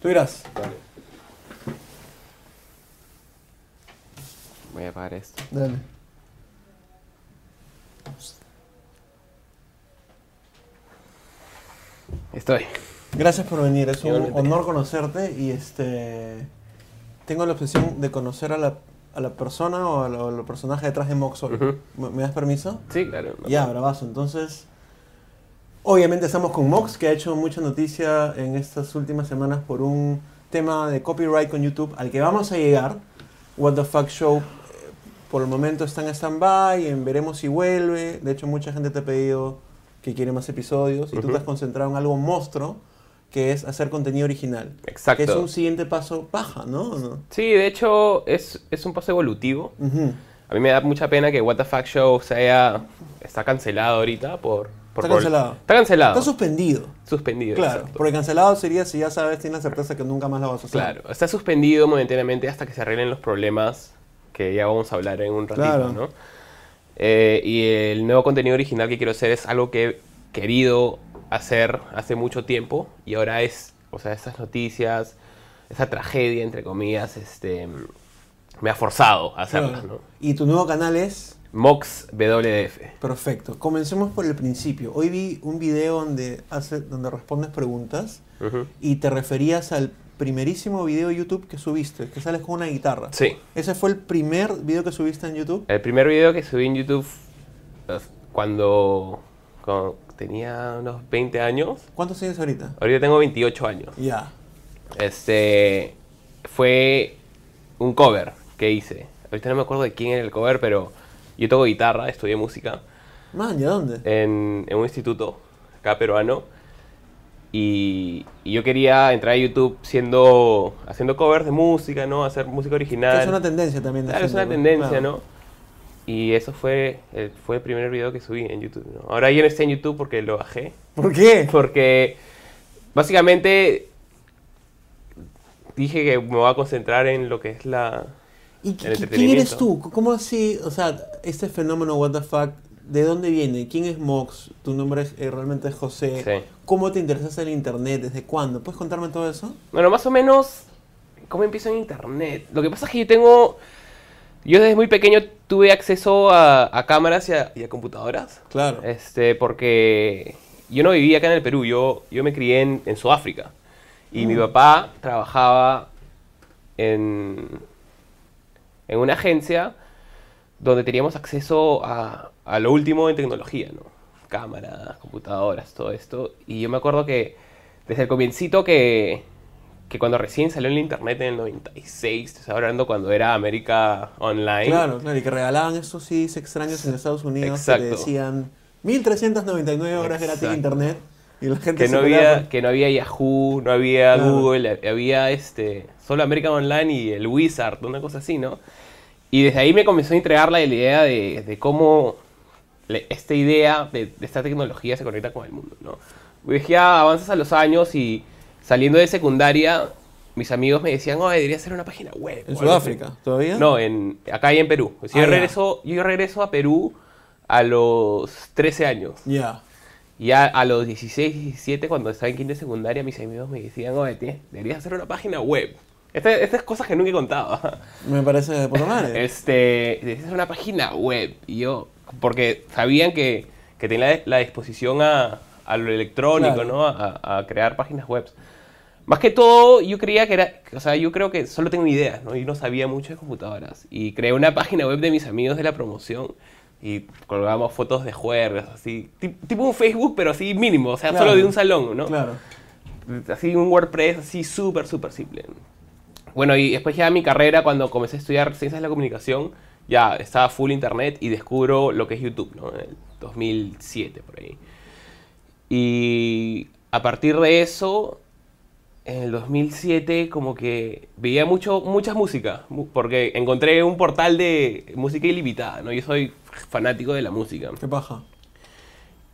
Tú dirás. Voy a apagar esto. Dale. Estoy. Gracias por venir, es un Igualmente. honor conocerte y este tengo la obsesión de conocer a la, a la persona o al, o al personaje detrás de Moxol. Ujú. ¿Me, me das permiso? Sí, claro. Ya, bravazo. Entonces, obviamente estamos con Mox, que ha hecho mucha noticia en estas últimas semanas por un tema de copyright con YouTube al que vamos a llegar. What the Fuck Show, eh, por el momento está en stand-by, en veremos si vuelve. De hecho, mucha gente te ha pedido que quiere más episodios y tú Ujú. te has concentrado en algo monstruo, que es hacer contenido original. Exacto. Que es un siguiente paso paja, ¿no? Sí, de hecho es, es un paso evolutivo. A mí me da mucha pena que What the Fuck Show se haya... Está cancelado ahorita por... Está cancelado. Está cancelado. Está suspendido. suspendido. Claro, exacto. porque cancelado sería si ya sabes, tienes la certeza que nunca más la vas a hacer. Claro, está suspendido momentáneamente hasta que se arreglen los problemas que ya vamos a hablar en un ratito, Claro. ¿no? Eh, y el nuevo contenido original que quiero hacer es algo que he querido hacer hace mucho tiempo y ahora es, o sea, estas noticias, esa tragedia, entre comillas, este, me ha forzado a hacerlas, Claro. ¿no? Y tu nuevo canal es Mox WDF. perfecto. Comencemos por el principio. Hoy vi un video donde hace, donde respondes preguntas y te referías al primerísimo video de YouTube que subiste, que sales con una guitarra. Sí, Ese fue el primer video que subiste en YouTube. el primer video que subí en YouTube eh, cuando, cuando tenía unos 20 años, ¿Cuántos tienes ahorita? ahorita tengo 28 años. Ya. Este fue un cover que hice. Ahorita no me acuerdo de quién era el cover, pero yo toco guitarra, estudié música Man, ¿ya dónde? en, en un instituto acá peruano. Y, y yo quería entrar a YouTube siendo haciendo covers de música, ¿no? Hacer música Que original. es una tendencia también. de Claro, es gente, una tendencia, Claro. ¿no? Y eso fue el, fue el primer video que subí en YouTube, ¿no? Ahora ya no está en YouTube porque lo bajé. ¿Por qué? Porque básicamente dije que me voy a concentrar en lo que es la... ¿Y el qui- quién eres tú? ¿Cómo así? O sea, este fenómeno, what the fuck, ¿de dónde viene? ¿Quién es Mox? ¿Tu nombre es, eh, realmente es José? Sí. ¿Cómo te interesaste en internet? ¿Desde cuándo? ¿Puedes contarme todo eso? Bueno, más o menos, ¿cómo empiezo en internet? Lo que pasa es que yo tengo... Yo desde muy pequeño tuve acceso a, a cámaras y a, y a computadoras. Claro. Este, porque yo no vivía acá en el Perú, yo, yo me crié en, en Sudáfrica. Y mi papá trabajaba en, en una agencia donde teníamos acceso a, a lo último en tecnología, ¿no? Cámaras, computadoras, todo esto. Y yo me acuerdo que desde el comiencito que, que cuando recién salió en el internet en el 96, te estaba hablando cuando era América Online. Claro, claro, y que regalaban estos CDs extraños en Estados Unidos que Exacto. te decían 1399 horas gratis de internet y la gente que no había que no había Yahoo, no había Claro. Google, había este solo American Online y el Wizard, una cosa así, ¿no? Y desde ahí me comenzó a entregar la idea de, de cómo le- esta idea de, de esta tecnología se conecta con el mundo, ¿no? Pues ya avanzas a los años y saliendo de secundaria, mis amigos me decían, oh, debería hacer una página web. en o algo así". Sudáfrica, ¿todavía? No, en, acá y en Perú. O sea, Ah, yo, regreso, yo regreso a Perú a los 13 años. Ya. Ya a los 16, 17, cuando estaba en quinta de secundaria, mis amigos me decían, oye, tío, deberías hacer una página web. Esta- Estas cosas que nunca he contado. Me parece de puta madre. Este, deberías hacer una página web. Y yo, porque sabían que, que tenía la, la disposición a, a lo electrónico, Claro. ¿no? A, a crear páginas web. Más que todo, yo creía que era, o sea, yo creo que solo tengo ideas, ¿no? Y no sabía mucho de computadoras. Y creé una página web de mis amigos de la promoción y colgamos fotos de juegos, así, ti- tipo un Facebook, pero así mínimo, o sea, Claro. solo de un salón, ¿no? Claro. Así un WordPress, así súper, súper simple. Bueno, y después ya mi carrera, cuando comencé a estudiar Ciencias de la Comunicación, ya estaba full internet y descubro lo que es YouTube, ¿no? En el 2007, por ahí. Y a partir de eso, en el 2007 como que veía mucho, mucha música, mu- porque encontré un portal de música ilimitada, ¿no? Yo soy fanático de la música. ¿Qué paja?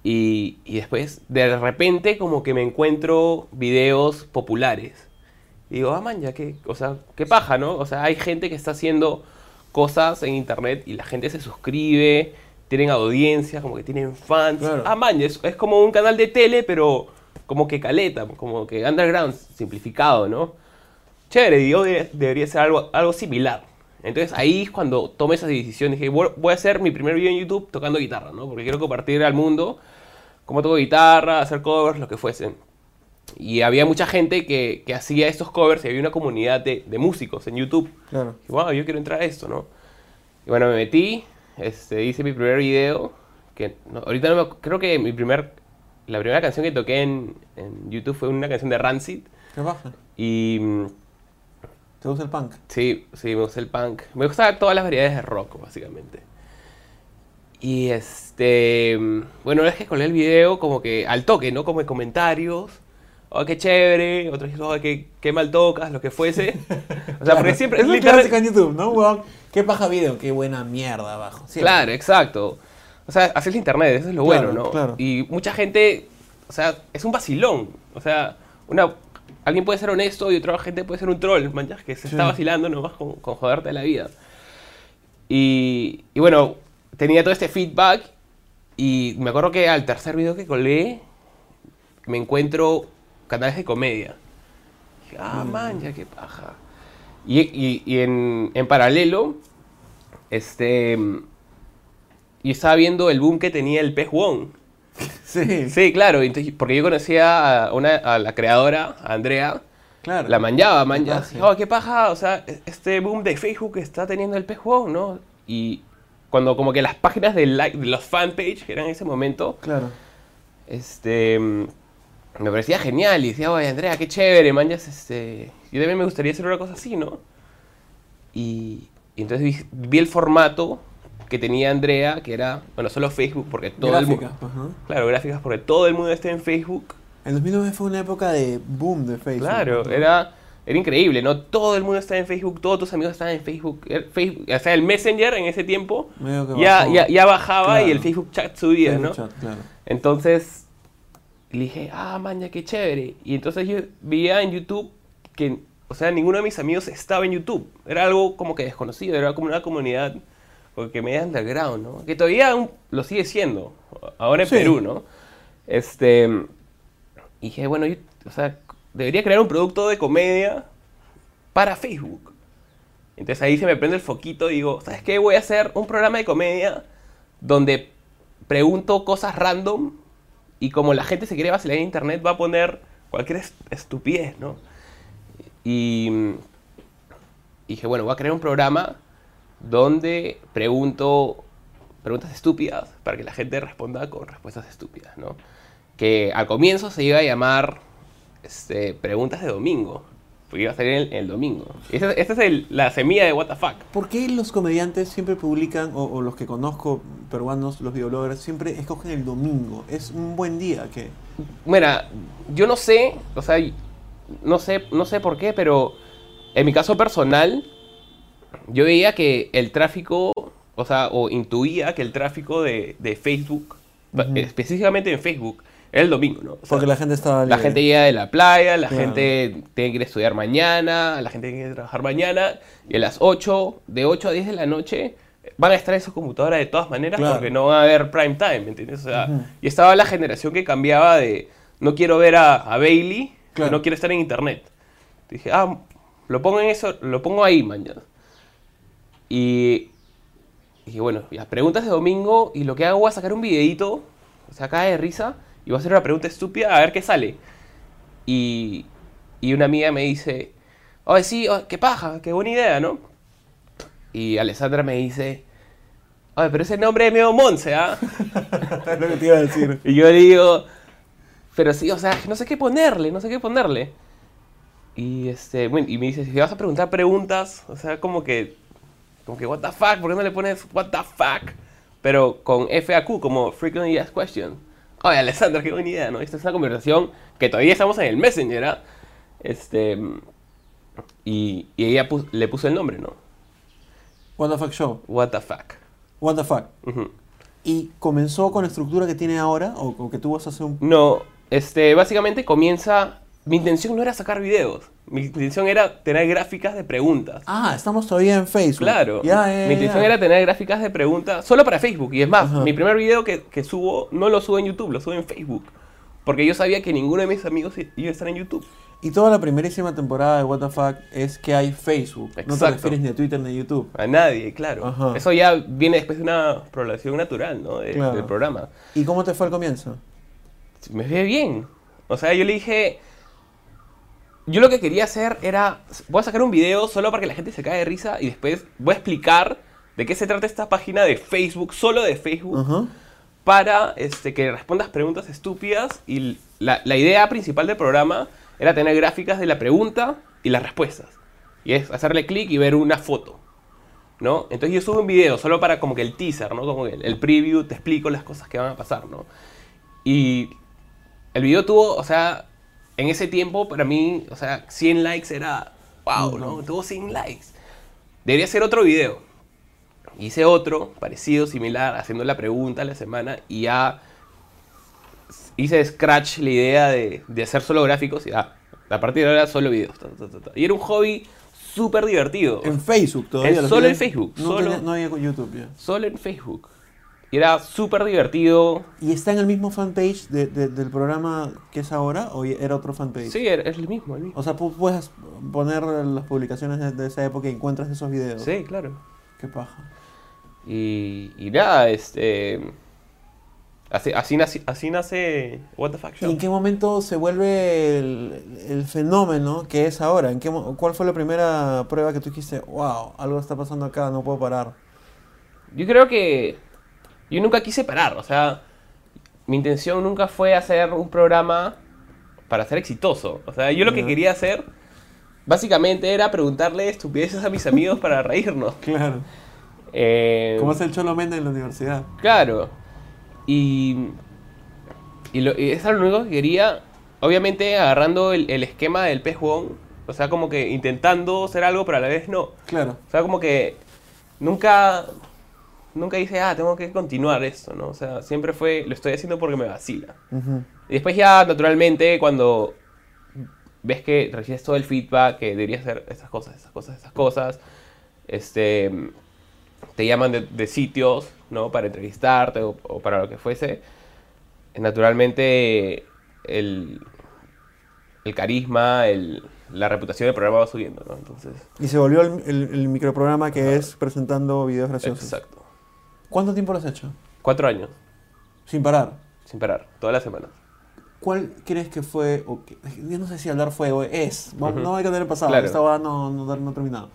Y, y después, de repente, como que me encuentro videos populares. Y digo, ah, man, ya que, o sea, qué paja, ¿no? O sea, hay gente que está haciendo cosas en internet y la gente se suscribe, tienen audiencia, como que tienen fans. Claro. Ah, man, es, es como un canal de tele, pero como que caleta, como que underground simplificado, ¿no? Chévere, yo de- debería ser algo, algo similar. Entonces ahí es cuando tomé esa decisión. Dije, voy a hacer mi primer video en YouTube tocando guitarra, ¿no? Porque quiero compartir al mundo cómo toco guitarra, hacer covers, lo que fuesen. Y había mucha gente que, que hacía estos covers y había una comunidad de, de músicos en YouTube. Claro. Dije, wow, yo quiero entrar a esto, ¿no? Y bueno, me metí, este, hice mi primer video, que no- ahorita no me, creo que mi primer, la primera canción que toqué en, en YouTube fue una canción de Rancid. ¿Qué baja? Y mm, ¿Te gusta el punk? sí, sí, me gusta el punk. Me gustan todas las variedades de rock, básicamente. Y este, mm, bueno, vez que colgué el video, como que al toque, ¿no? Como en comentarios. Oh, qué chévere. Otros dicen, oh, qué, qué mal tocas, lo que fuese. O sea, porque siempre es es un literalmente- clásico en YouTube, ¿no? Qué paja video, qué buena mierda abajo. Siempre. Claro, exacto. O sea, así es el internet, eso es lo Claro, bueno, ¿no? claro. Y mucha gente, o sea, es un vacilón. O sea, una, alguien puede ser honesto y otra gente puede ser un troll, manchas, que se Sí. está vacilando nomás con, con joderte la vida. Y, y bueno, tenía todo este feedback y me acuerdo que al tercer video que colgué me encuentro canales de comedia. Dije, ah, man, ya qué paja. Y, y- y en, en paralelo, este. Y estaba viendo el boom que tenía el pez Wong. Sí, Sí, claro, entonces- porque yo conocía a, una, a la creadora, a Andrea, claro. la manjaba, man, ya. Sí. Oh, qué paja, o sea, este boom de Facebook que está teniendo el pez Wong, ¿no? Y cuando como que las páginas de, like, de los fanpage, que eran en ese momento, Claro. este mm, me parecía genial y decía, oye Andrea, qué chévere, manjas, este, yo también me gustaría hacer una cosa así, ¿no? Y, y entonces vi, vi el formato que tenía Andrea, que era, bueno, solo Facebook, porque todo el Gráfica, mundo... pues, ¿no? Claro, gráficas, porque todo el mundo está en Facebook. En 2009 fue una época de boom de Facebook. Claro, era, era increíble, ¿no? Todo el mundo está en Facebook, todos tus amigos estaban en Facebook. El Facebook o sea, el Messenger en ese tiempo ya, ya, ya bajaba Claro. y el Facebook chat subía, Facebook ¿no? chat, claro. Entonces le dije, ah, maña, qué chévere. Y entonces yo veía en YouTube que, o sea, ninguno de mis amigos estaba en YouTube. Era algo como que desconocido, era como una comunidad porque media underground, ¿no? Que todavía lo sigue siendo, ahora en Sí. Perú, ¿no? Este, y dije, bueno, yo, o sea, debería crear un producto de comedia para Facebook. Entonces ahí se me prende el foquito y digo, ¿sabes qué? Voy a hacer un programa de comedia donde pregunto cosas random y como la gente se quiere vacilar en internet va a poner cualquier est- estupidez, ¿no? Y mm, dije, bueno, voy a crear un programa donde pregunto preguntas estúpidas para que la gente responda con respuestas estúpidas, ¿no? Que al comienzo se iba a llamar este, preguntas de domingo, porque iba a salir el, el domingo. Esta, esta es el- la semilla de What the fuck. ¿Por qué los comediantes siempre publican, o, o los que conozco peruanos, los videobloggers, siempre escogen el domingo? Es un buen día que... Mira, yo no sé, o sea, no sé, no sé por qué, pero en mi caso personal, yo veía que el tráfico, o sea, o intuía que el tráfico de, de Facebook, Ujú. específicamente en Facebook, era el domingo, ¿no? O sea, Porque la gente estaba la libre. gente llega de la playa, la Claro. gente tiene que ir a estudiar mañana, la gente tiene que trabajar mañana, y a las 8, de 8 a 10 de la noche, van a estar en su computadora de todas maneras Claro. porque no va a haber prime time, ¿me entiendes? O sea, Ujú. y estaba la generación que cambiaba de no quiero ver a, a Bailey, Claro. no quiero estar en internet. Dije, ah, lo pongo en eso, lo pongo ahí mañana. Y dije, bueno, ya, preguntas de domingo y lo que hago a sacar un videito, o sea, cae de risa, y voy a hacer una pregunta estúpida a ver qué sale. Y, y una amiga me dice, oye, sí, oh, qué paja, qué buena idea, ¿no? Y Alessandra me dice, oye, pero ese nombre es medio Monse, ¿ah? es lo que te iba a decir. Y yo le digo, pero sí, o sea, no sé qué ponerle, no sé qué ponerle. Y, este, bueno, y me dice, si vas a preguntar preguntas, o sea, como que, como que, what the fuck, ¿por qué no le pones what the fuck? Pero con FAQ, como Frequently Asked Question. Oye, Alessandra, qué buena idea, ¿no? Esta es una conversación que todavía estamos en el Messenger, ¿ah? Este, y, y ella le puso el nombre, ¿no? What the fuck show. What the fuck. What the fuck. ¿Y comenzó con la estructura que tiene ahora? ¿O, o que a hacer un... No, este, básicamente comienza. Mi intención no era sacar videos. Mi intención era tener gráficas de preguntas. Ah, estamos todavía en Facebook. Claro. Mi intención era tener gráficas de preguntas solo para Facebook. Y es más, mi primer video que, que subo no lo subo en YouTube, lo subo en Facebook. porque yo sabía que ninguno de mis amigos iba a estar en YouTube. Y toda la primerísima temporada de Fuck es que hay Facebook. No te Exacto. refieres ni a Twitter ni a YouTube. A nadie, claro. Eso ya viene después de una población natural, ¿no? De- Claro. Del programa. ¿Y cómo te fue al comienzo? Me ve bien. O sea, yo le dije. Yo lo que quería hacer era. Voy a sacar un video solo para que la gente se caiga de risa y después voy a explicar de qué se trata esta página de Facebook, solo de Facebook, para este, que respondas preguntas estúpidas. Y la, la idea principal del programa era tener gráficas de la pregunta y las respuestas. Y es hacerle clic y ver una foto. ¿No? Entonces yo subo un video solo para como que el teaser, ¿no? Como que el, el preview, te explico las cosas que van a pasar, ¿no? Y el video tuvo, o sea, en ese tiempo para mí, o sea, 100 likes era, wow, ¿no? Tuvo 100 likes. Debería ser otro video. Hice otro, parecido, similar, haciendo la pregunta a la semana y ya hice de scratch la idea de, de hacer solo gráficos y ya, a partir de ahora solo videos. ta, ta, ta, ta. Y era un hobby súper divertido. En Facebook todavía. En- solo en Facebook, No, solo- no había con YouTube ya. Solo en Facebook. Y era súper divertido. ¿Y está en el mismo fanpage de- de- del programa que es ahora o era otro fanpage? Sí, es el mismo, el mismo. O sea, pu- puedes poner las publicaciones de, de esa época y encuentras esos videos. Sí, claro. Qué paja. Y, y nada, este. Así, así, nace, así nace What the Fuck ¿Y Show. en qué momento se vuelve el, el fenómeno que es ahora? ¿En qué, ¿Cuál fue la primera prueba que tú dijiste, wow, algo está pasando acá, no puedo parar? Yo creo que. Yo nunca quise parar, o sea. Mi intención nunca fue hacer un programa para ser exitoso. O sea, yo lo que quería hacer. Básicamente era preguntarle estupideces a mis amigos para reírnos. Claro. Eh, ¿Cómo hace el Cholo Menda en la universidad? Claro. Y, y, lo, y eso era lo único que quería. Obviamente agarrando el, el esquema del pez huevón. O sea, como que intentando hacer algo, pero a la vez no. Claro. O sea, como que nunca, nunca dije, ah, tengo que continuar esto, ¿no? O sea, siempre fue, lo estoy haciendo porque me vacila. Y después ya, naturalmente, cuando ves que recibes todo el feedback, que deberías hacer estas cosas, estas cosas, estas cosas, este, te llaman de, de sitios, ¿no? Para entrevistarte o, o para lo que fuese. Naturalmente, el, el carisma, el, la reputación del programa va subiendo, ¿no? Entonces, Y se volvió el, el- el microprograma que es presentando videos graciosos. exacto. ¿Cuánto tiempo lo has hecho? Cuatro años, Sin parar. sin parar, todas las semanas. ¿Cuál crees que fue, o que- yo no sé si hablar fue o es, vamos- Ujú. no hay que tener pasado, Claro. esta va no, no, no ha terminado.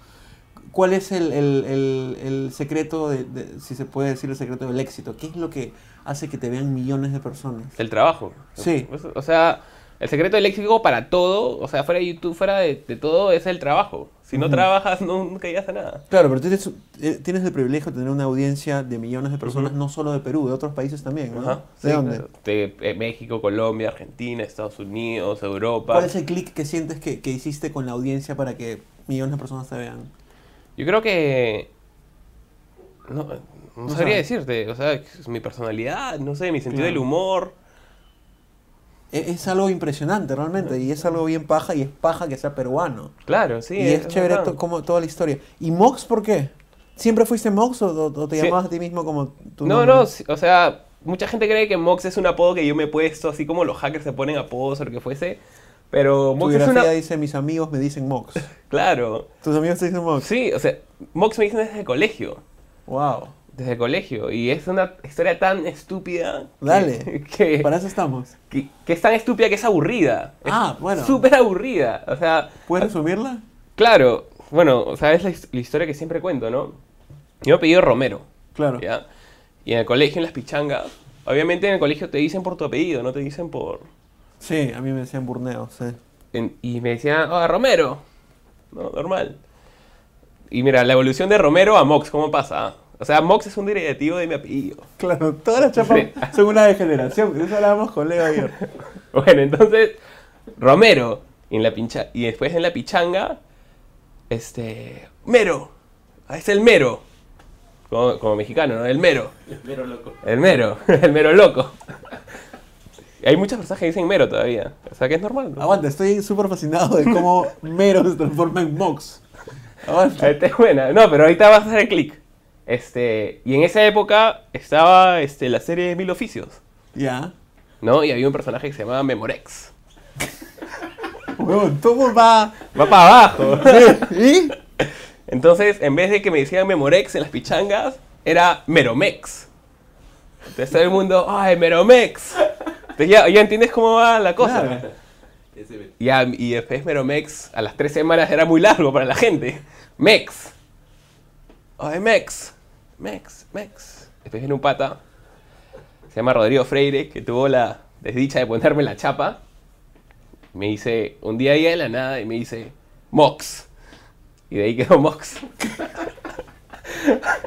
¿Cuál es el, el- el- el secreto, de, de- si se puede decir el secreto del éxito? ¿Qué es lo que hace que te vean millones de personas? El trabajo. Sí. O sea, el secreto del éxito para todo, o sea, fuera de YouTube, fuera de, de todo, es el trabajo. Si no trabajas, no, nunca llegas a nada. Claro, pero tienes, eh, tienes el privilegio de tener una audiencia de millones de personas, no solo de Perú, de otros países también, ¿no? ¿De sí, dónde? De eh, México, Colombia, Argentina, Estados Unidos, Europa. ¿Cuál es el clic que sientes que, que hiciste con la audiencia para que millones de personas te vean? Yo creo que... No, sabría sabes. decirte, o sea, mi personalidad, no sé, mi sentido Claro. del humor. Es, algo impresionante realmente, y es algo bien paja, y es paja que sea peruano. Claro, sí. y es, chévere to- como toda la historia. ¿Y Mox por qué? ¿Siempre fuiste Mox o, te Sí. llamabas a ti mismo como tu No, nombre? no, sí, o sea, mucha gente cree que Mox es un apodo que yo me he puesto, así como los hackers se ponen apodos o lo que fuese. Pero Tu Mox es biografía una... dice, mis amigos me dicen Mox. Claro. ¿Tus amigos te dicen Mox? Sí, o sea, Mox me dicen desde el colegio. Wow. Desde el colegio. Y es una historia tan estúpida. Dale. Que, Para eso estamos. que, que es tan estúpida que es aburrida. Es Ah, bueno. Súper aburrida. O sea, ¿Puedes resumirla? claro. Bueno, o sea, es la, his- la historia que siempre cuento, ¿no? Yo me apellido Romero. Claro. ¿ya? Y en el colegio, en las pichangas, obviamente en el colegio te dicen por tu apellido, no te dicen por... Sí, a mí me decían Burneo, sí. en- y me decían, ah, Romero. No, normal. Y mira, la evolución de Romero a Mox, ¿cómo pasa? O sea, Mox es un derivativo de mi apellido. Claro, todas las chapas Sí. son una degeneración. De eso hablábamos con Leo ayer. Bueno, entonces, Romero. Y, en la pincha y después en la pichanga, este... Mero. Ah, Es el mero. Como, como mexicano, ¿no? El mero. El mero loco. El mero. El mero loco. Y hay muchas personas que dicen mero todavía. O sea que es normal. ¿no? Aguanta, estoy súper fascinado de cómo Mero se transforma en Mox. Aguanta. Esta es buena. No, pero ahorita vas a hacer clic. Este, y en esa época estaba este, la serie Mil Oficios. Ya. ¿no? Y había un personaje que se llamaba Memorex. Huevón, todo va. Va para abajo. ¿Y? Entonces, en vez de que me decían Memorex en las pichangas, era Meromex. Entonces todo el mundo, ¡ay, Meromex! Entonces ya, ya entiendes cómo va la cosa. Claro. Ya, y después Meromex a las tres semanas era muy largo para la gente. Mex. ¡ay, Mex! Mex, Mex. Después viene un pata, se llama Rodrigo Freire, que tuvo la desdicha de ponerme la chapa. Me dice, un día ahí de la nada, y me dice, Mox. Y de ahí quedó Mox.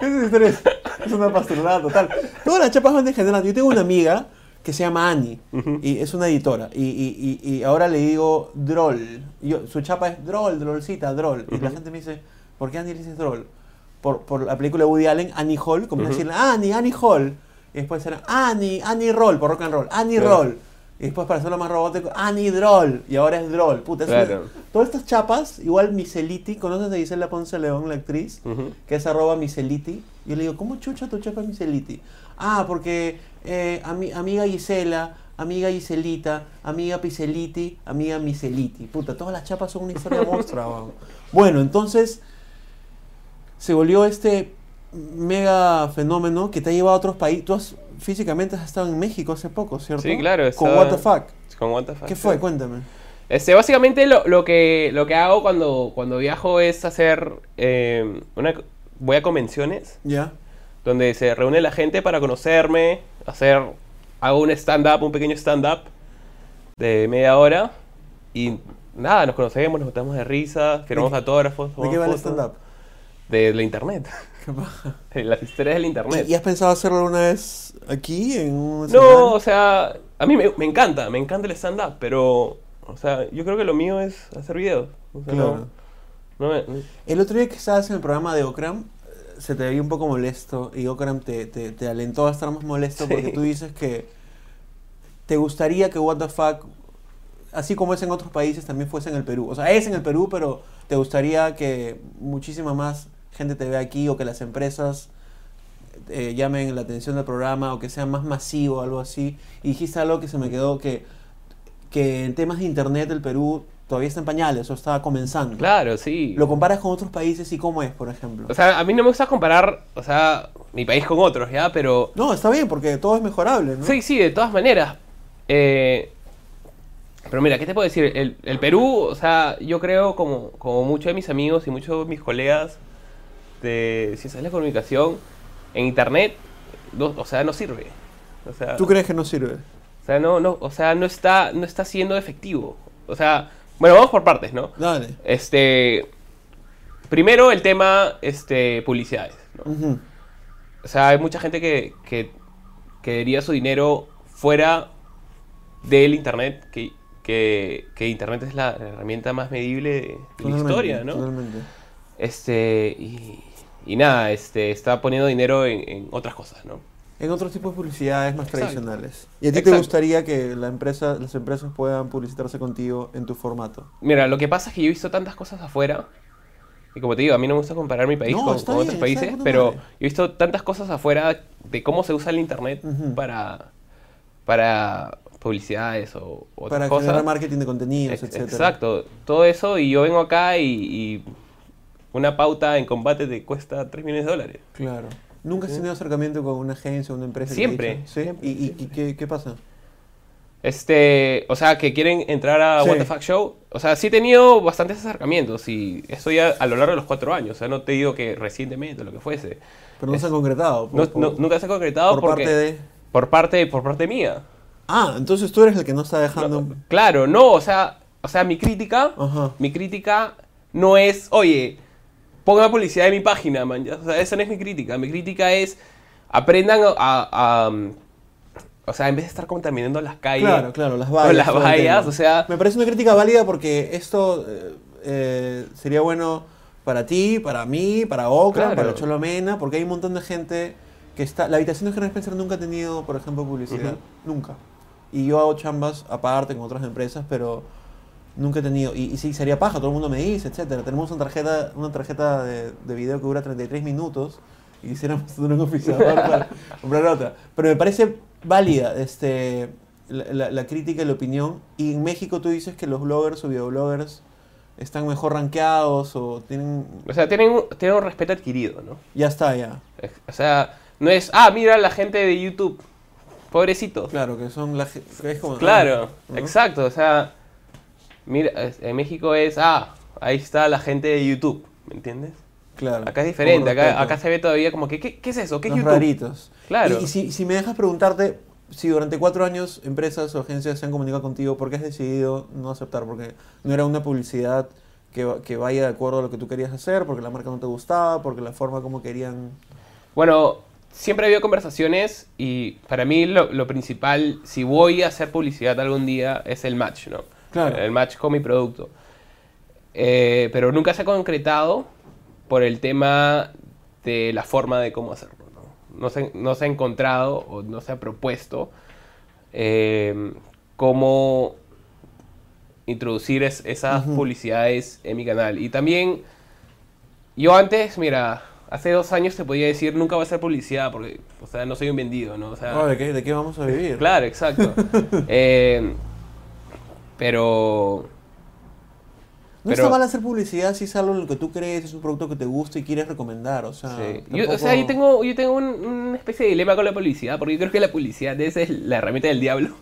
Esa historia es, es una pastorada total. Todas las chapas van de general. Yo tengo una amiga que se llama Annie y es una editora. Y, y- y- y ahora le digo Droll. Yo, su chapa es Droll, Drollcita, Droll. Y la gente me dice, ¿por qué Annie le dices Droll? Por, por la película de Woody Allen, Annie Hall, como Ujú. decirle Annie, Annie Hall. Y después era Annie, Annie Roll, por rock and roll. Annie Claro. Roll. Y después para hacerlo más robótico, Annie Droll. Y ahora es Droll. Puta, es Claro. Todas estas chapas, igual Miseliti, ¿conoces a Gisela Ponce León, la actriz? Ujú. que es arroba Miseliti. Yo le digo, ¿cómo chucha tu chapa es Miseliti? Ah, porque eh, ami- amiga Gisela, amiga Giselita, amiga Piseliti, amiga Miseliti. Puta, todas las chapas son una historia monstrua. Bueno, entonces se volvió este mega fenómeno que te ha llevado a otros países. Tú has, físicamente has estado en México hace poco, ¿cierto? Sí, claro, Con estaba- What the Fuck. Con what the fuck, ¿Qué sí. fue? Cuéntame. Este, básicamente lo, lo que, lo que hago cuando, cuando viajo es hacer eh, una, voy a convenciones ¿Ya? donde se reúne la gente para conocerme, hacer, hago un stand-up, un pequeño stand-up de media hora y nada, nos conocemos, nos botamos de risa, firmamos ¿De- autógrafos. ¿De qué va el stand-up? De la internet, las historias del internet. ¿Y, has pensado hacerlo alguna vez aquí en un No, o sea, a mí me, me encanta, me encanta el stand-up, pero, o sea, yo creo que lo mío es hacer videos. O sea, Claro. no, no me- El otro día que estabas en el programa de Okram, eh, se te veía un poco molesto y Okram te, te, te alentó a estar más molesto Sí. porque tú dices que te gustaría que What the Fuck, así como es en otros países, también fuese en el Perú. O sea, es en el Perú, pero te gustaría que muchísima más gente te vea aquí o que las empresas eh, llamen la atención del programa o que sea más masivo, algo así. Y dijiste algo que se me quedó que, que en temas de internet el Perú todavía está en pañales o está comenzando. Claro, sí. ¿Lo comparas con otros países y cómo es, por ejemplo? O sea, a mí no me gusta comparar, o sea, mi país con otros, ¿ya? Pero no, está bien, porque todo es mejorable, ¿no? sí, sí, de todas maneras. Eh, pero mira, ¿qué te puedo decir? El, el Perú, o sea, yo creo como, como muchos de mis amigos y muchos de mis colegas de ciencias de la comunicación, en internet, no- o sea, no sirve. O sea, ¿Tú crees que no sirve? o sea, no, no, o sea, no está, no está siendo efectivo. O sea, bueno, vamos por partes, ¿no? Dale. Este, primero el tema, este, publicidades. O sea, hay mucha gente que, que, que daría su dinero fuera del internet, que, que, que internet es la herramienta más medible de, de la historia, ¿no? Totalmente. Este, y, y nada, este, está poniendo dinero en, en otras cosas, ¿no? En otros tipos de publicidades más Exacto. tradicionales. ¿Y a ti te Exacto. gustaría que la empresa, las empresas puedan publicitarse contigo en tu formato? Mira, lo que pasa es que yo he visto tantas cosas afuera. Y como te digo, a mí no me gusta comparar mi país No, con, con bien, otros países, pero madre. yo he visto tantas cosas afuera de cómo se usa el internet Ujú. para, para publicidades o otras Para cosas. generar marketing de contenidos, etcétera. Exacto, todo eso y yo vengo acá y, y una pauta en combate te cuesta 3 millones de dólares. Claro. ¿Nunca has tenido acercamiento con una agencia o una empresa? Siempre, ha? ¿Sí? siempre, ¿Y, y- siempre. y qué, qué pasa? Este, o sea, que quieren entrar a Sí. What the Fuck Show. O sea, sí he tenido bastantes acercamientos y eso ya a lo largo de los cuatro años. O sea, no te digo que recientemente o lo que fuese. Pero no Es- se han concretado. por- No- por- no- nunca se ha concretado por porque, parte de... por parte por parte mía. Ah, entonces tú eres el que no está dejando... No, claro, no, o sea, o sea, mi crítica, Ajá. mi crítica no es, oye, ponga publicidad en mi página, man. O sea, esa no es mi crítica. Mi crítica es aprendan a, a- a, o sea, en vez de estar contaminando las calles, Claro, claro, las vallas. las vallas, o sea, Me parece una crítica válida porque esto eh, eh, sería bueno para ti, para mí, para Ocra, Claro. para Cholomena, porque hay un montón de gente que está... La habitación de General Spencer nunca ha tenido, por ejemplo, publicidad. Nunca. Y yo hago chambas aparte con otras empresas, pero nunca he tenido... Y, y sí, sería paja, todo el mundo me dice, etcétera. Tenemos una tarjeta, una tarjeta de, de video que dura 33 minutos y quisiéramos tener un oficiador para comprar otra. Pero me parece válida. Este, la, la- la crítica y la opinión. Y en México tú dices que los bloggers o videobloggers están mejor rankeados o tienen... O sea, tienen, un- tienen un respeto adquirido, ¿no? Ya está, ya. O sea, no es, ah, mira la gente de YouTube, pobrecitos. Claro, que son la... Es como, Claro, ¿no? exacto. O sea, mira, en México es, ah, ahí está la gente de YouTube, ¿me entiendes? Claro. Acá es diferente, acá, acá se ve todavía como que, ¿qué, qué es eso? ¿Qué es Los YouTube? raritos. Claro. Y, y si, si me dejas preguntarte, si durante cuatro años empresas o agencias se han comunicado contigo, ¿por qué has decidido no aceptar? Porque no era una publicidad que, que vaya de acuerdo a lo que tú querías hacer, porque la marca no te gustaba, porque la forma como querían... Bueno, siempre ha habido conversaciones y para mí lo, lo principal, si voy a hacer publicidad algún día, es el match, ¿no? Claro. El match con mi producto. Eh, pero nunca se ha concretado por el tema de la forma de cómo hacerlo. No, no, se, no se ha encontrado o no se ha propuesto eh, cómo introducir es- esas Ujú. publicidades en mi canal. Y también, yo antes, mira, hace dos años te podía decir nunca voy a hacer publicidad porque, o sea, no soy un vendido, ¿no? O sea, Oh, ¿de, qué, ¿De qué vamos a vivir? Claro, exacto. Eh, pero No pero- está mal hacer publicidad si es algo en lo que tú crees, es un producto que te gusta y quieres recomendar, o sea... sí. yo, o sea, yo tengo, yo tengo un- una especie de dilema con la publicidad, porque yo creo que la publicidad esa es la herramienta del diablo.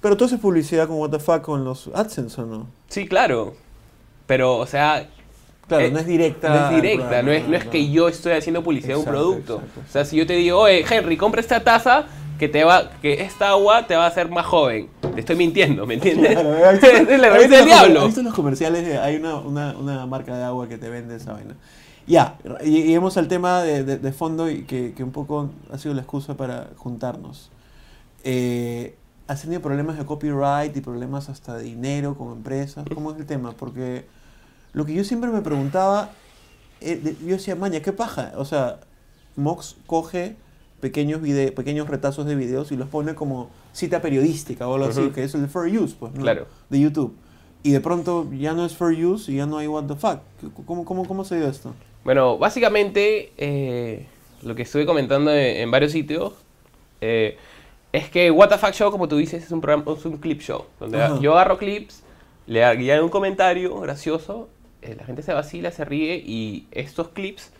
Pero tú haces publicidad con WTF con los AdSense, ¿o no? Sí, claro. Pero, o sea, Claro, Eh, no es directa. no es directa, claro, no es, no es claro, que yo estoy haciendo publicidad de un Exacto, producto. exacto, O sea, si yo te digo, oye, Henry, compra esta taza que te va, que esta agua te va a hacer más joven. Te estoy mintiendo, ¿me entiendes? Claro, ¿has visto- es la herramienta del diablo. ¿Has visto los comerciales? de- hay una, una, una marca de agua que te vende esa vaina. Ya, y lleguemos al tema de, de- de fondo y que, que un poco ha sido la excusa para juntarnos. Eh, ¿Has tenido problemas de copyright y problemas hasta de dinero con empresas? ¿Cómo es el tema? Porque lo que yo siempre me preguntaba, eh, yo decía, maña, ¿qué paja? O sea, Mox coge pequeños, vide- pequeños retazos de videos y los pone como cita periodística o algo así, Ujú. que es el fair use, pues, ¿no? Claro. De YouTube. Y de pronto ya no es fair use y ya no hay what the fuck. ¿Cómo, cómo, cómo se dio esto? Bueno, básicamente eh, lo que estuve comentando en, en varios sitios eh, es que What the Fuck Show, como tú dices, es un programa, es un clip show. Donde Ajá. yo agarro clips, le añado un comentario gracioso, eh, la gente se vacila, se ríe y estos clips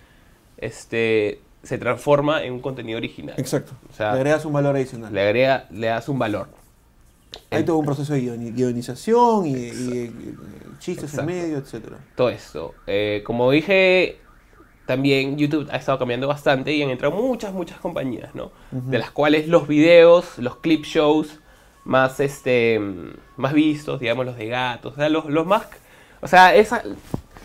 este, se transforma en un contenido original. Exacto. O sea, le agregas un valor adicional. Le agrega, le das un valor. Hay todo un proceso de guionización y, y, chistes Exacto. en medio, etcétera. todo esto. Eh, como dije, también YouTube ha estado cambiando bastante y han entrado muchas, muchas compañías, ¿no? Ujú. De las cuales los videos, los clip shows más, este, más vistos, digamos, los de gatos, o sea, los, los más... O sea, esa,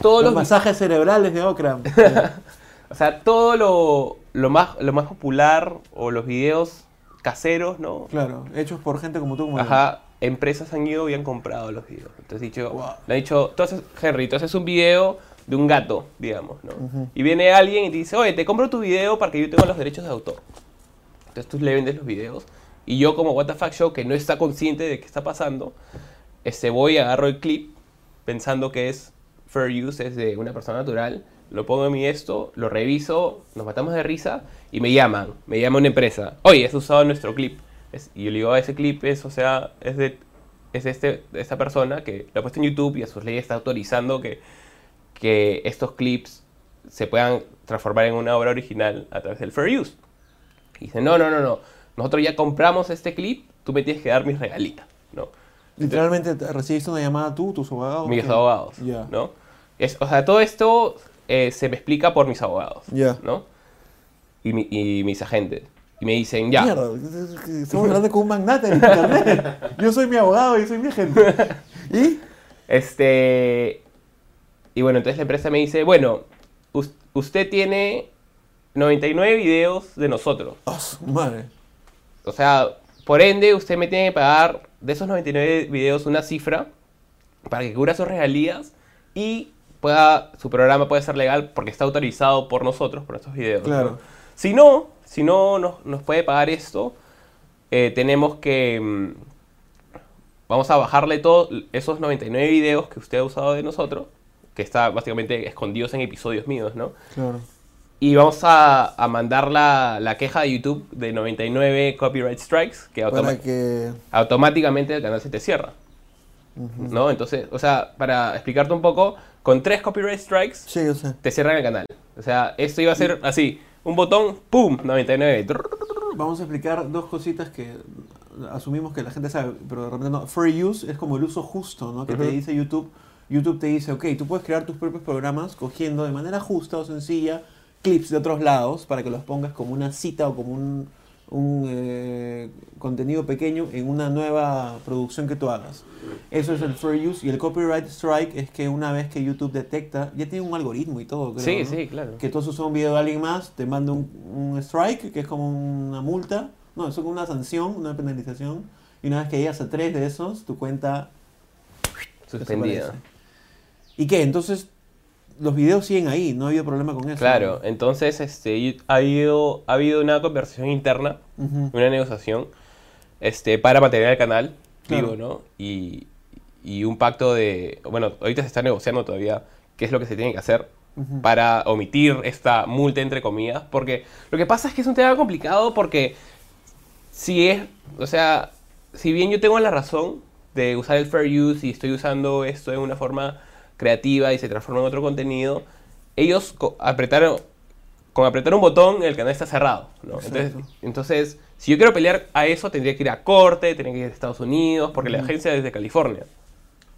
todos Los los... masajes cerebrales de Okram. O sea, todo lo, lo, más, lo más popular o los videos caseros, ¿no? claro, hechos por gente como tú. Como yo. Ajá, empresas han ido y han comprado los videos. Entonces dicho, Wow. le han dicho, tú haces, Henry, tú haces un video de un gato, digamos, ¿no? Ujú. Y viene alguien y te dice, oye, te compro tu video para que yo tenga los derechos de autor. Entonces tú le vendes los videos. Y yo como Fuck Show, que no está consciente de qué está pasando, este, voy, agarro el clip pensando que es fair use, es de una persona natural, lo pongo en mi esto, lo reviso, nos matamos de risa y me llaman, me llama una empresa, oye, has usado nuestro clip. Es- y yo le digo, "Ah, ese clip es, o sea, es de, es de, este, de esta persona que lo ha puesto en YouTube y a sus leyes está autorizando que, que estos clips se puedan transformar en una obra original a través del fair use. Y dice, no, no, no, no, nosotros ya compramos este clip, tú me tienes que dar mis regalitas, ¿no? Literalmente te- recibiste una llamada tú, tus abogados. mis abogados, Ya. ¿no? Es, o sea, todo esto eh, se me explica por mis abogados, Ya. ¿no? Y, mi- y mis agentes. Y me dicen, ya, Mierda, estamos hablando con un magnate en internet. Yo soy mi abogado y soy mi agente. ¿Y? este... Y bueno, entonces la empresa me dice, bueno, us- usted tiene 99 videos de nosotros. Oh, su madre. O sea, por ende, usted me tiene que pagar de esos 99 videos una cifra para que cubra sus regalías y pueda, su programa puede ser legal porque está autorizado por nosotros, por estos videos. ¿no? Claro. Si no, si no nos, nos puede pagar esto, eh, tenemos que... mm, vamos a bajarle todos esos 99 videos que usted ha usado de nosotros, que está básicamente escondidos en episodios míos, ¿no? Claro. Y vamos a, a mandar la, la queja de YouTube de 99 copyright strikes que, que... automáticamente el canal se te cierra. ¿No? Entonces, o sea, para explicarte un poco, con tres copyright strikes Sí, yo sé. te cierran el canal. O sea, esto iba a ser así, un botón, ¡pum! 99. Vamos a explicar dos cositas que asumimos que la gente sabe, pero de repente no. Fair use es como el uso justo, ¿no? Que te dice YouTube. YouTube te dice, ok, tú puedes crear tus propios programas cogiendo de manera justa o sencilla clips de otros lados para que los pongas como una cita o como un, un, eh, contenido pequeño en una nueva producción que tú hagas. Eso es el fair use. Y el copyright strike es que una vez que YouTube detecta, ya tiene un algoritmo y todo, creo. Sí, ¿no? sí, claro. que tú usado un video de alguien más, te manda un, un strike, que es como una multa, no, eso es como una sanción, una penalización, y una vez que llegas a tres de esos, tu cuenta Suspendida. ¿Y qué? Entonces, los videos siguen ahí, no ha habido problema con eso. Claro, entonces este, ha, habido, ha habido una conversación interna, una negociación, este, para mantener el canal Claro. vivo, ¿no? Y, y un pacto de, bueno, ahorita se está negociando todavía qué es lo que se tiene que hacer para omitir esta multa entre comillas, porque lo que pasa es que es un tema complicado porque si es, o sea, si bien yo tengo la razón de usar el fair use y estoy usando esto de una forma creativa y se transforma en otro contenido, ellos co- apretaron, con apretar un botón el canal está cerrado, ¿no? Entonces, entonces, si yo quiero pelear a eso, tendría que ir a corte, tendría que ir a Estados Unidos, porque la agencia es de California,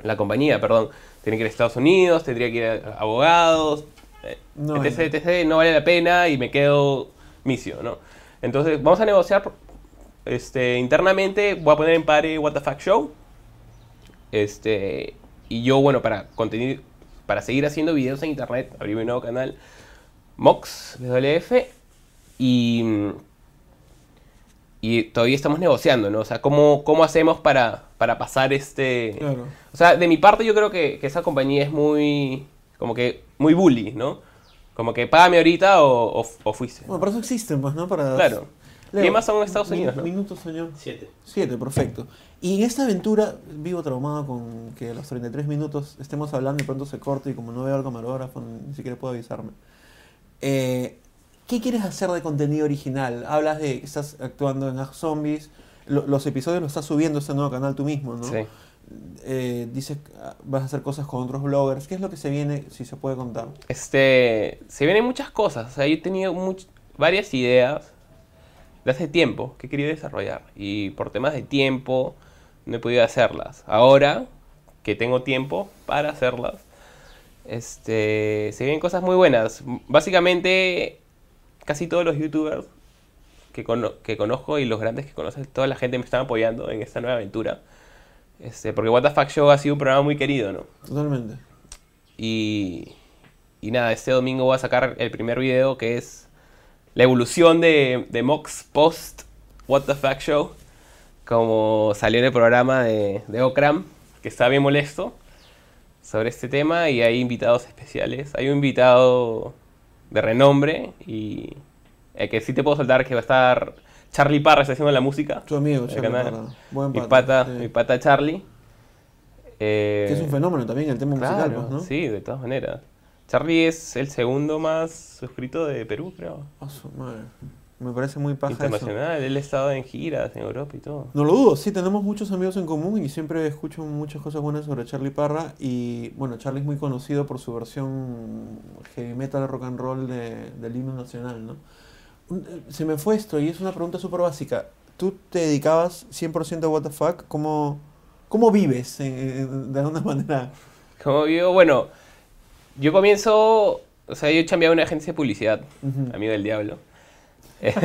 la compañía, perdón, tiene que ir a Estados Unidos, tendría que ir a abogados, eh, No, etc, etc, no vale la pena y me quedo misio, ¿no? Entonces, vamos a negociar este, internamente, voy a poner en pare What the Fuck Show, este, y yo, bueno, para continuar, para seguir haciendo videos en internet, abrí mi nuevo canal, Mox, WF, y, y todavía estamos negociando, ¿no? O sea, ¿cómo, cómo hacemos para, para pasar este... Claro. O sea, de mi parte yo creo que, que esa compañía es muy, como que, muy bully, ¿no? Como que págame ahorita o, o, o fuiste. Bueno, para eso existen, pues, ¿no? Para... Claro. Leo, Y más son en Estados Unidos, ¿no? Minutos, señor. Siete. Siete, perfecto. Y en esta aventura, vivo traumado con que a los 33 minutos estemos hablando y pronto se corte y como no veo al camarógrafo, ni siquiera puedo avisarme. Eh, ¿Qué quieres hacer de contenido original? Hablas de que estás actuando en Ask Zombies, lo- los episodios los estás subiendo a este nuevo canal tú mismo, ¿no? Sí. Eh, dices que vas a hacer cosas con otros bloggers. ¿Qué es lo que se viene, si se puede contar? Este, se vienen muchas cosas. O sea, yo he tenido much- varias ideas de hace tiempo que he querido desarrollar. Y por temas de tiempo no he podido hacerlas. Ahora que tengo tiempo para hacerlas, este, se vienen cosas muy buenas. Básicamente, casi todos los youtubers que, cono- que conozco y los grandes que conocen, toda la gente me están apoyando en esta nueva aventura. Este, porque What the Fuck Show ha sido un programa muy querido, ¿no? Totalmente. Y, y nada, este domingo voy a sacar el primer video que es la evolución de, de Mox post What the Fuck Show. Como salió en el programa de, de Okram, que está bien molesto sobre este tema. Y hay invitados especiales. Hay un invitado de renombre y el que sí te puedo soltar que va a estar Charlie Parra está haciendo la música. Tu amigo, Charlie canal. Parra. Buen Mi pata, pata, sí. mi pata Charlie. Eh, Que es un fenómeno también el tema musical, Claro, pues, ¿no? sí, de todas maneras. Charlie es el segundo más suscrito de Perú, creo. A su madre. Me parece muy paja eso. Internacional, él ha estado en giras en Europa y todo. No lo dudo, sí, tenemos muchos amigos en común y siempre escucho muchas cosas buenas sobre Charlie Parra. Y bueno, Charlie es muy conocido por su versión heavy metal rock and roll de- del himno nacional, ¿no? Eh, Se me fue esto y es una pregunta súper básica. ¿Tú te dedicabas 100% a What the Fuck? ¿Cómo, cómo vives en- en- de alguna manera? Como digo, bueno, yo comienzo, o sea, yo chambeaba en una agencia de publicidad, amigo del diablo.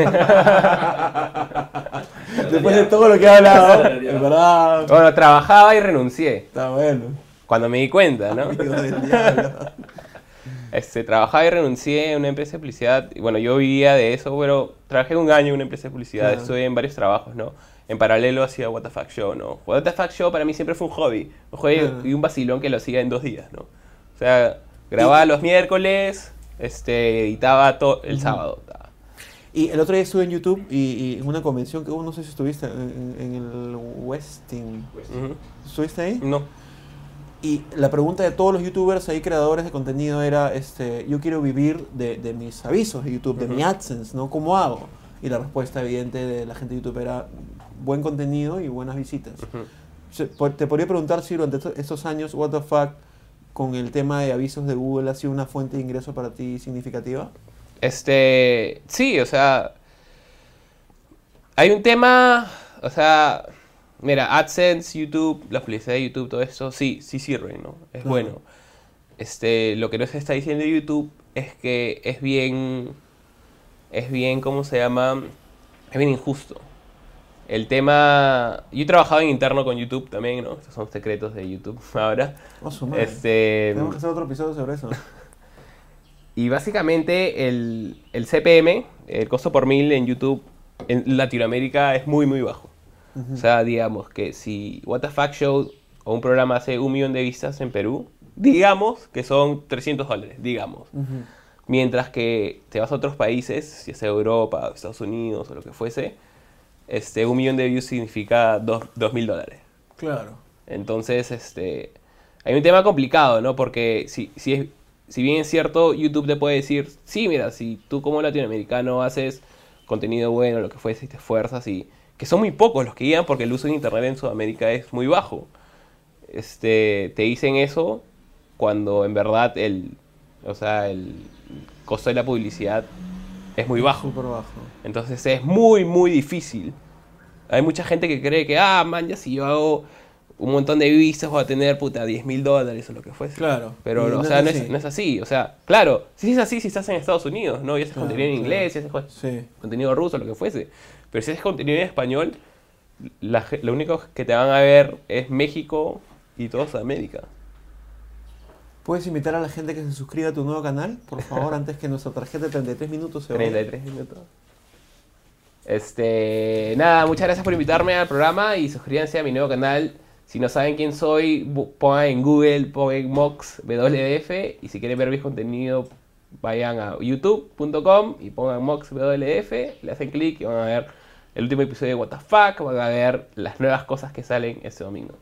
Después de todo lo que he hablado, en verdad, Bueno, trabajaba y renuncié, está bueno. cuando me di cuenta, ¿no? Amigo del diablo. Este, trabajaba y renuncié en una empresa de publicidad. Y bueno, yo vivía de eso, pero trabajé un año en una empresa de publicidad. Claro. Estuve en varios trabajos, ¿no? En paralelo hacía What the Fuck Show, ¿no? What the Fuck Show para mí siempre fue un hobby. Un hobby Claro. y un vacilón que lo hacía en dos días, ¿no? O sea, grababa los miércoles, este, editaba todo el sábado. Y el otro día estuve en YouTube y, y en una convención que, uh, no sé si estuviste en, en el Westin. Ujú. ¿Estuviste ahí? No. Y la pregunta de todos los youtubers ahí, creadores de contenido, era, este, yo quiero vivir de, de mis avisos de YouTube, de mi. AdSense, ¿no? ¿Cómo hago? Y la respuesta evidente de la gente de YouTube era buen contenido y buenas visitas. Se- por- Te podría preguntar si durante estos- estos años, what the fuck, con el tema de avisos de Google ha sido una fuente de ingreso para ti significativa. Este, sí, o sea, hay un tema, o sea, mira, AdSense, YouTube, la publicidad de YouTube, todo esto, sí, sí sirve, ¿no? Es Claro. bueno. Este, lo que no se está diciendo de YouTube es que es bien, es bien, ¿cómo se llama? Es bien injusto. El tema, yo he trabajado en interno con YouTube también, ¿no? Estos son secretos de YouTube ahora. Oh, su madre. Este, Tenemos que hacer otro episodio sobre eso. y básicamente el, el CPM, el costo por mil en YouTube en Latinoamérica es muy, muy bajo. Ujú. O sea, digamos que si What the Fuck Show o un programa hace un millón de vistas en Perú, digamos que son 300 dólares, digamos. Mientras que te vas a otros países, ya sea Europa, Estados Unidos o lo que fuese, este, un millón de views significa dos dos mil dólares. Claro. Entonces, este, hay un tema complicado, ¿no? Porque si, si, es, si bien es cierto, YouTube te puede decir, sí, mira, si tú como latinoamericano haces contenido bueno, lo que fuese, y te esfuerzas, y que son muy pocos los que llegan porque el uso de Internet en Sudamérica es muy bajo. Este, te dicen eso cuando en verdad el, o sea, el costo de la publicidad es muy bajo. Súper bajo. Entonces es muy, muy difícil. Hay mucha gente que cree que, ah, man, ya si yo hago un montón de vistas voy a tener, puta, 10 mil dólares o lo que fuese. Claro. Pero, Y o no sea, es no, es, no es así. O sea, claro, sí es así si estás en Estados Unidos, ¿no? Y haces Claro, contenido en claro. inglés, y haces Sí. contenido ruso, lo que fuese. Pero si haces contenido en español, la lo único que te van a ver es México y toda Sudamérica. ¿Puedes invitar a la gente que se suscriba a tu nuevo canal? Por favor, antes que nuestra tarjeta de 33 minutos se vaya. 33 minutos. Este, nada, muchas gracias por invitarme al programa y suscríbanse a mi nuevo canal. Si no saben quién soy, pongan en Google, pongan Mox WDF y si quieren ver mi contenido, vayan a youtube.com y pongan Mox WDF, le hacen clic y van a ver el último episodio de What the Fuck, van a ver las nuevas cosas que salen este domingo.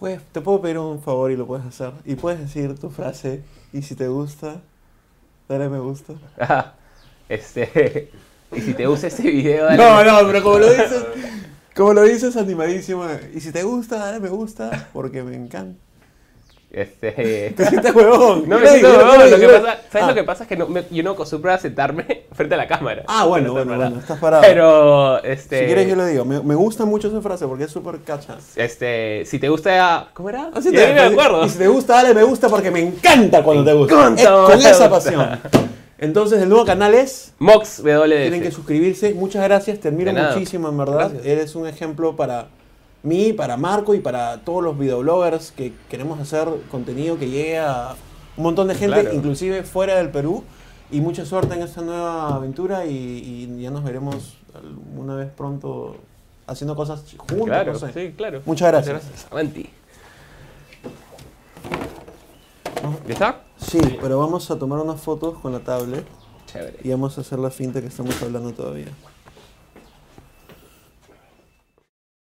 Pues, te puedo pedir un favor y lo puedes hacer. Y puedes decir tu frase. Y si te gusta, dale me gusta. este, y si te gusta este video, dale No, no, pero como lo dices, como lo dices animadísimo. Y si te gusta, dale me gusta, porque me encanta. Este, Te sientes huevón. No me lo siento huevón, lo lo que pasa, ¿Sabes Ah. lo que pasa? Es que no, me- yo no acostumbro a sentarme frente a la cámara. Ah, bueno, bueno, bueno, estás parado. Pero, este... Si quieres yo le digo, me, me gusta mucho esa frase porque es súper cacha. Este, si te gusta... ¿Cómo era? Así te- me acuerdo. Y si te gusta, dale me gusta porque me encanta cuando te gusta. encanta Es con esa pasión. Entonces, el nuevo canal es. Mox WDF. Tienen que suscribirse. Muchas gracias, te admiro muchísimo, en verdad. Gracias. Eres un ejemplo para mí, para Marco y para todos los videobloggers que queremos hacer contenido que llegue a un montón de gente, Claro. inclusive fuera del Perú. Y mucha suerte en esta nueva aventura y, y ya nos veremos una vez pronto haciendo cosas juntos. Claro, no sé. sí, claro. Muchas gracias. Avanti. ¿Ya está? Sí, pero vamos a tomar unas fotos con la tablet Chévere. y vamos a hacer la finta que estamos hablando todavía.